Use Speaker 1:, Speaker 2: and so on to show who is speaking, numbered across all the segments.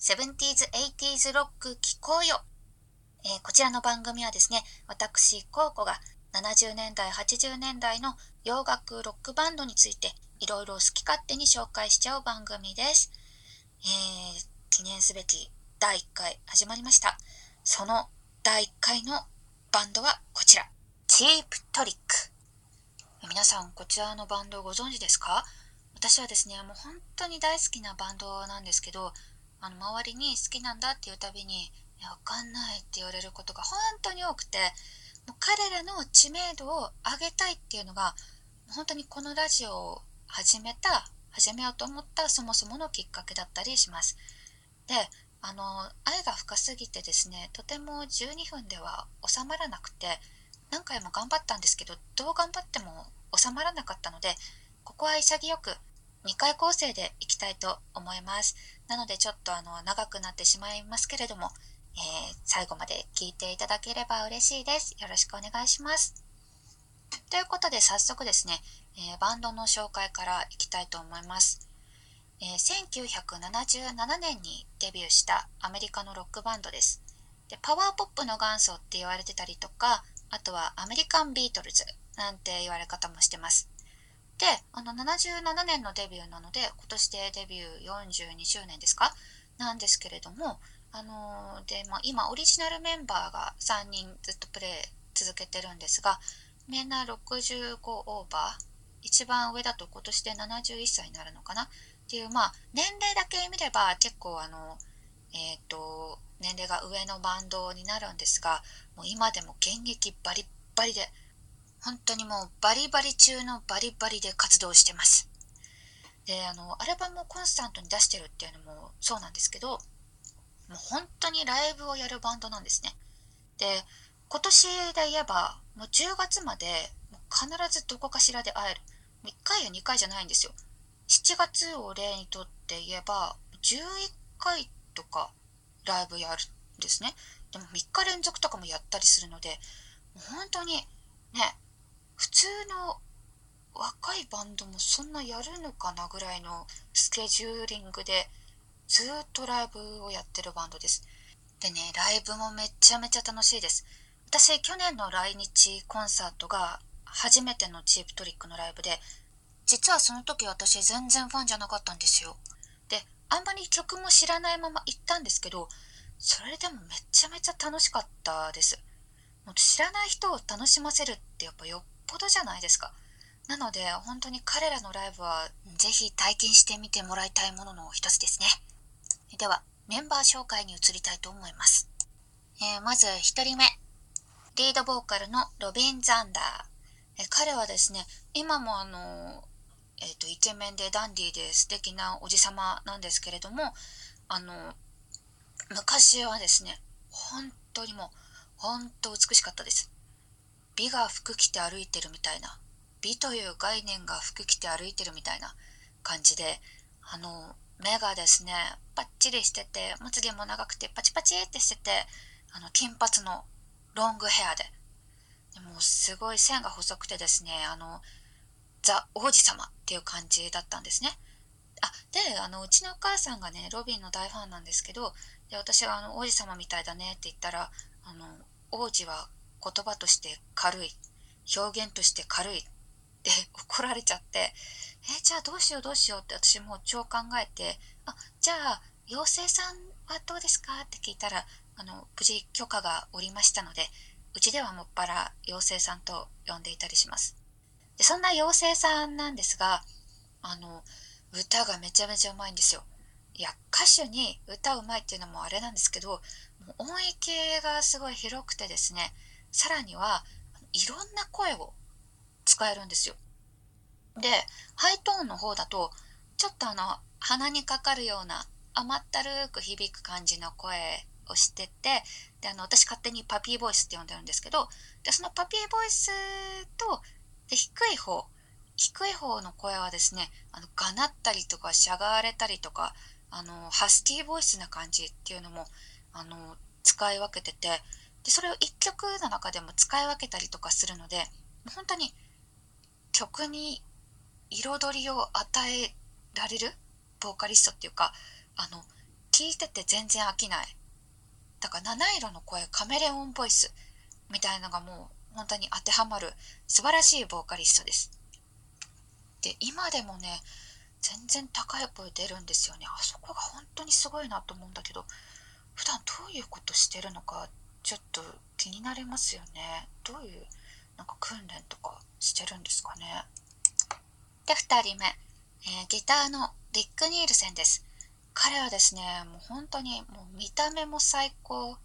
Speaker 1: 70s、80s ロック聴こうよ、えー、こちらの番組はですね、私、コウコが70年代、80年代の洋楽ロックバンドについていろいろ好き勝手に紹介しちゃう番組です。えー、記念すべき第1回始まりました。その第1回のバンドはこちら。チープトリック。皆さん、こちらのバンドご存知ですか？私はですね、もう本当に大好きなバンドなんですけど、あの周りに好きなんだっていうたびに「わかんない」って言われることが本当に多くてもう彼らの知名度を上げたいっていうのが本当にこのラジオを始めた始めようと思ったそもそものきっかけだったりします。であの愛が深すぎてですねとても12分では収まらなくて何回も頑張ったんですけどどう頑張っても収まらなかったのでここは潔く2回構成でいきたいと思います。なのでちょっとあの長くなってしまいますけれども、えー、最後まで聞いていただければ嬉しいです。よろしくお願いします。ということで早速ですね、えー、バンドの紹介からいきたいと思います。えー、1977年にデビューしたアメリカのロックバンドです。でパワーポップの元祖って言われてたりとか、あとはアメリカンビートルズなんて言われ方もしてます。で、あの77年のデビューなので、今年でデビュー42周年ですか？なんですけれども、あのー、で、まあ、今オリジナルメンバーが3人ずっとプレイ続けてるんですが、みんな65オーバー、一番上だと今年で71歳になるのかな？っていう、まあ、年齢だけ見れば結構あの、えっ、ー、と、年齢が上のバンドになるんですが、もう今でも現役バリッバリで、本当にもうバリバリ中のバリバリで活動してます。で、あの、アルバムをコンスタントに出してるっていうのもそうなんですけど、もう本当にライブをやるバンドなんですね。で、今年で言えば、もう10月までもう必ずどこかしらで会える。1回や2回じゃないんですよ。7月を例にとって言えば、11回とかライブやるんですね。でも3日連続とかもやったりするので、もう本当にね、普通の若いバンドもそんなやるのかなぐらいのスケジューリングでずっとライブをやってるバンドです。でね、ライブもめちゃめちゃ楽しいです。私、去年の来日コンサートが初めてのチープトリックのライブで、実はその時私全然ファンじゃなかったんですよ。で、あんまり曲も知らないまま行ったんですけど、それでもめちゃめちゃ楽しかったです。もう知らない人を楽しませるってやっぱよっぽどじゃないですか。なので本当に彼らのライブはぜひ体験してみてもらいたいものの一つですね。ではメンバー紹介に移りたいと思います。えー、まず1人目。リードボーカルのロビン・ザンダー。え彼はですね、今もあの、えっ、と、イケメンでダンディーで素敵なおじさまなんですけれども、あの、昔はですね、本当にもう、本当美しかったです。美が服着て歩いてるみたいな。美という概念が服着て歩いてるみたいな感じであの目がですねパッチリしててまつげも長くてパチパチってしててあの金髪のロングヘアで。でもすごい線が細くてですねあのザ王子様っていう感じだったんですね。あであのうちのお母さんがねロビンの大ファンなんですけどで私があの王子様みたいだねって言ったらあの王子は言葉として軽い表現として軽いって 怒られちゃってえじゃあどうしようどうしようって私も超考えてあじゃあ妖精さんはどうですか？って聞いたらあの無事許可が下りましたのでうちではもっぱら妖精さんと呼んでいたりします。でそんな妖精さんなんですがあの歌がめちゃめちゃうまいんですよ。いや歌手に歌うまいっていうのもあれなんですけど音域がすごい広くてですねさらにはいろんな声を使えるんですよ。で、ハイトーンの方だと、ちょっとあの、鼻にかかるような甘ったるく響く感じの声をしてて、で、あの、私勝手にパピーボイスって呼んでるんですけど、で、そのパピーボイスと、で、低い方、低い方の声はですね、あの、がなったりとか、しゃがれたりとか、あの、ハスキーボイスな感じっていうのも、あの、使い分けてて、でそれを1曲の中でも使い分けたりとかするので本当に曲に彩りを与えられるボーカリストっていうかあの聞いてて全然飽きない。だから七色の声カメレオンボイスみたいのがもう本当に当てはまる素晴らしいボーカリストです。で今でもね全然高い声出るんですよね。あそこが本当にすごいなと思うんだけど普段どういうことしてるのかちょっと気になりますよね。どういうなんか訓練とかしてるんですかね。で2人目、えー、ギターのリック・ニールセンです。彼はですねもう本当にもう見た目も最高。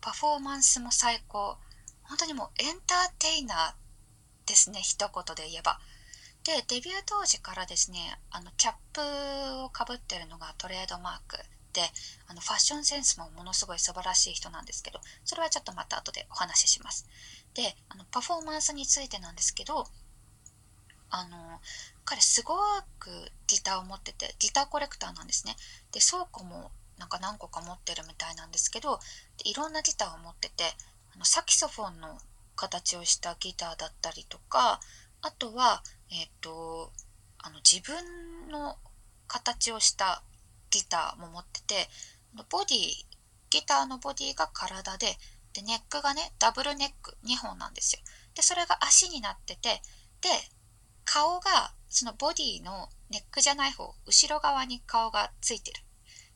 Speaker 1: パフォーマンスも最高。本当にもうエンターテイナーですね一言で言えば。でデビュー当時からですねあのキャップをかぶってるのがトレードマーク。であのファッションセンスもものすごい素晴らしい人なんですけどそれはちょっとまた後でお話しします。であのパフォーマンスについてなんですけどあの彼すごくギターを持っててギターコレクターなんですね。で倉庫もなんか何個か持ってるみたいなんですけどいろんなギターを持っててあのサキソフォンの形をしたギターだったりとかあとはえっ、ー、とあの自分の形をしたギターも持っててボディギターのボディが体ででネックがねダブルネック2本なんですよ。でそれが足になっててで顔がそのボディのネックじゃない方後ろ側に顔がついてる。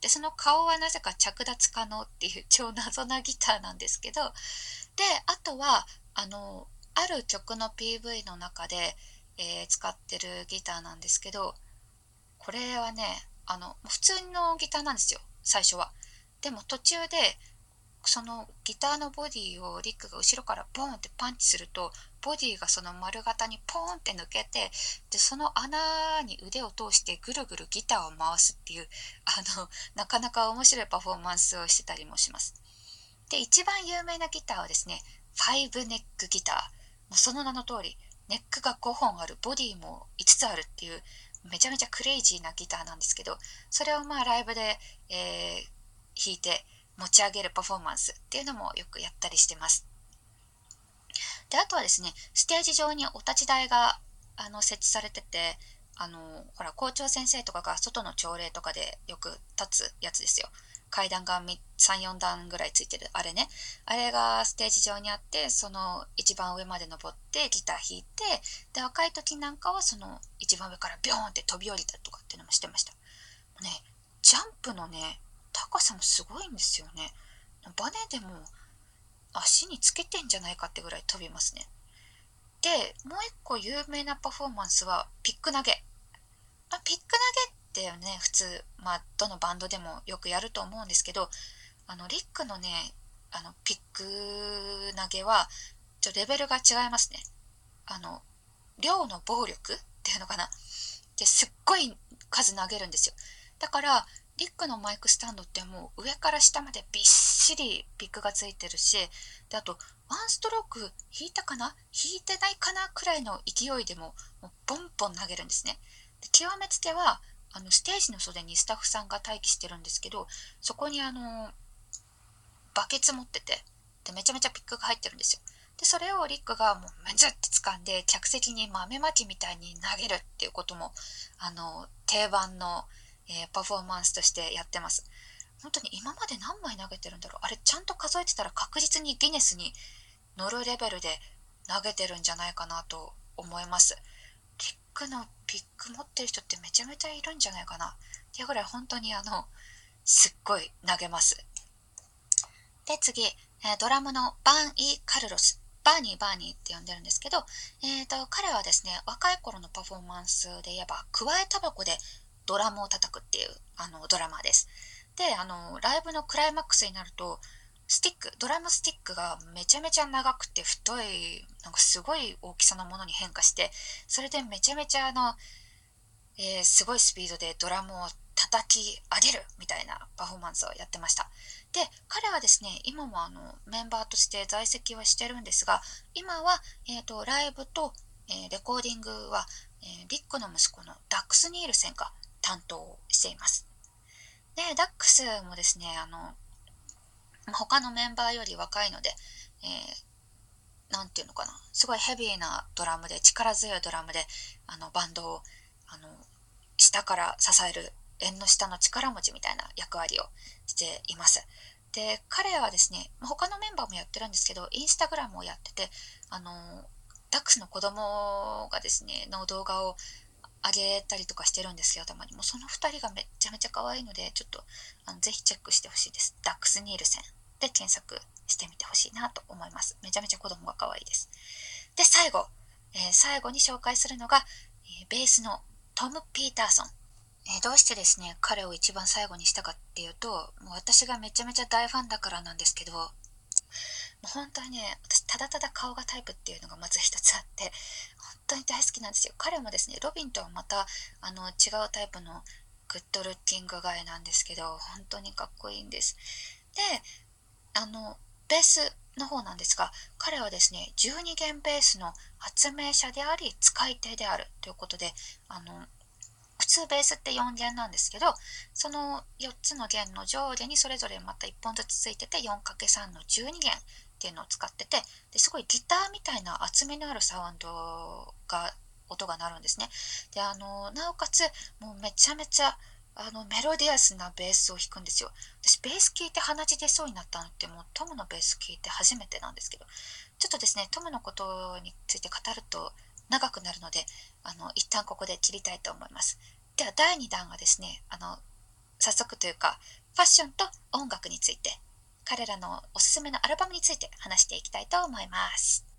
Speaker 1: でその顔はなぜか着脱可能っていう超謎なギターなんですけどであとはあのある曲の PV の中で、えー、使ってるギターなんですけどこれはねあの普通のギターなんですよ最初は。でも途中でそのギターのボディをリックが後ろからボーンってパンチするとボディがその丸型にポーンって抜けてでその穴に腕を通してぐるぐるギターを回すっていうあのなかなか面白いパフォーマンスをしてたりもします。で一番有名なギターはですね5ネックギターもうその名の通りネックが5本あるボディも5つあるっていうめちゃめちゃクレイジーなギターなんですけどそれをまあライブで、えー、弾いて持ち上げるパフォーマンスっていうのもよくやったりしてます。であとはですねステージ上にお立ち台があの設置されててあのほら校長先生とかが外の朝礼とかでよく立つやつですよ。階段が34段ぐらいついてるあれね。あれがステージ上にあってその一番上まで登ってギター弾いてで若い時なんかはその一番上からビョーンって飛び降りたとかっていうのもしてました。ねジャンプのね高さもすごいんですよね。バネでも足につけてんじゃないかってぐらい飛びますね。でもう一個有名なパフォーマンスはピック投げ。あピック投げってね。普通、まあ、どのバンドでもよくやると思うんですけどあのリックのねあのピック投げはちょレベルが違いますね。あの量の暴力っていうのかな。ですっごい数投げるんですよ。だからリックのマイクスタンドってもう上から下までびっしりピックがついてるしであとワンストローク弾いたかな？弾いてないかな？くらいの勢いでももうボンボン投げるんですね。で極めつけはあのステージの袖にスタッフさんが待機してるんですけどそこにあのバケツ持っててでめちゃめちゃピックが入ってるんですよ。でそれをリックがもうめずって掴んで客席に豆まきみたいに投げるっていうこともあの定番の、えー、パフォーマンスとしてやってます。本当に今まで何枚投げてるんだろう？あれちゃんと数えてたら確実にギネスに乗るレベルで投げてるんじゃないかなと思います。クのピック持ってる人ってめちゃめちゃいるんじゃないかな。っていうぐらい本当にあのすっごい投げます。で次、え、ドラムのバン・イ・カルロス。バーニーバーニーって呼んでるんですけど、えーと、彼はですね若い頃のパフォーマンスで言えばくわえタバコでドラムを叩くっていうあのドラマーです。であのライブのクライマックスになるとスティックドラムスティックがめちゃめちゃ長くて太いなんかすごい大きさのものに変化してそれでめちゃめちゃあの、えー、すごいスピードでドラムを叩き上げるみたいなパフォーマンスをやってました。で彼はですね今もあのメンバーとして在籍はしてるんですが今は、えーと、ライブと、えー、レコーディングは、えー、リックの息子のダックス・ニールセンが担当しています。でダックスもですねあの他のメンバーより若いので、えー、て言うのかな、すごいヘビーなドラムで、力強いドラムで、あの、バンドを、あの、下から支える縁の下の力持ちみたいな役割をしています。で、彼はですね、他のメンバーもやってるんですけど、インスタグラムをやってて、あの、ダックスの子供がですね、の動画を上げたりとかしてるんですよ、たまに。もうその2人がめちゃめちゃ可愛いので、ちょっとあのぜひチェックしてほしいです。ダックス・ニールセンで検索してみてほしいなと思います。めちゃめちゃ子供が可愛いです。で、最後、えー、最後に紹介するのが、えー、ベースのトム・ピーターソン。えー、どうしてですね、彼を一番最後にしたかっていうと、もう私がめちゃめちゃ大ファンだからなんですけど、もう本当にね、私ただただ顔がタイプっていうのがまず一つあって、本当に大好きなんですよ。彼もですね、ロビンとはまたあの違うタイプのグッドルッキングガイなんですけど、本当にかっこいいんです。で、あの、ベースの方なんですが、彼はですね、12弦ベースの発明者であり、使い手であるということで、あの、普通ベースって4弦なんですけど、その4つの弦の上下にそれぞれまた1本ずつついてて 4×3 の12弦っていうのを使ってて、ですごいギターみたいな厚みのあるサウンドが、音が鳴るんですね。で、あの、なおかつ、もうめちゃめちゃ、あのメロディアスなベースを弾くんですよ。私ベース聴いて鼻血出そうになったのってもうトムのベース聴いて初めてなんですけど、ちょっとですね、トムのことについて語ると長くなるので、あの、一旦ここで切りたいと思います。では第2弾はですね、あの、早速というか、ファッションと音楽について、彼らのおすすめのアルバムについて話していきたいと思います。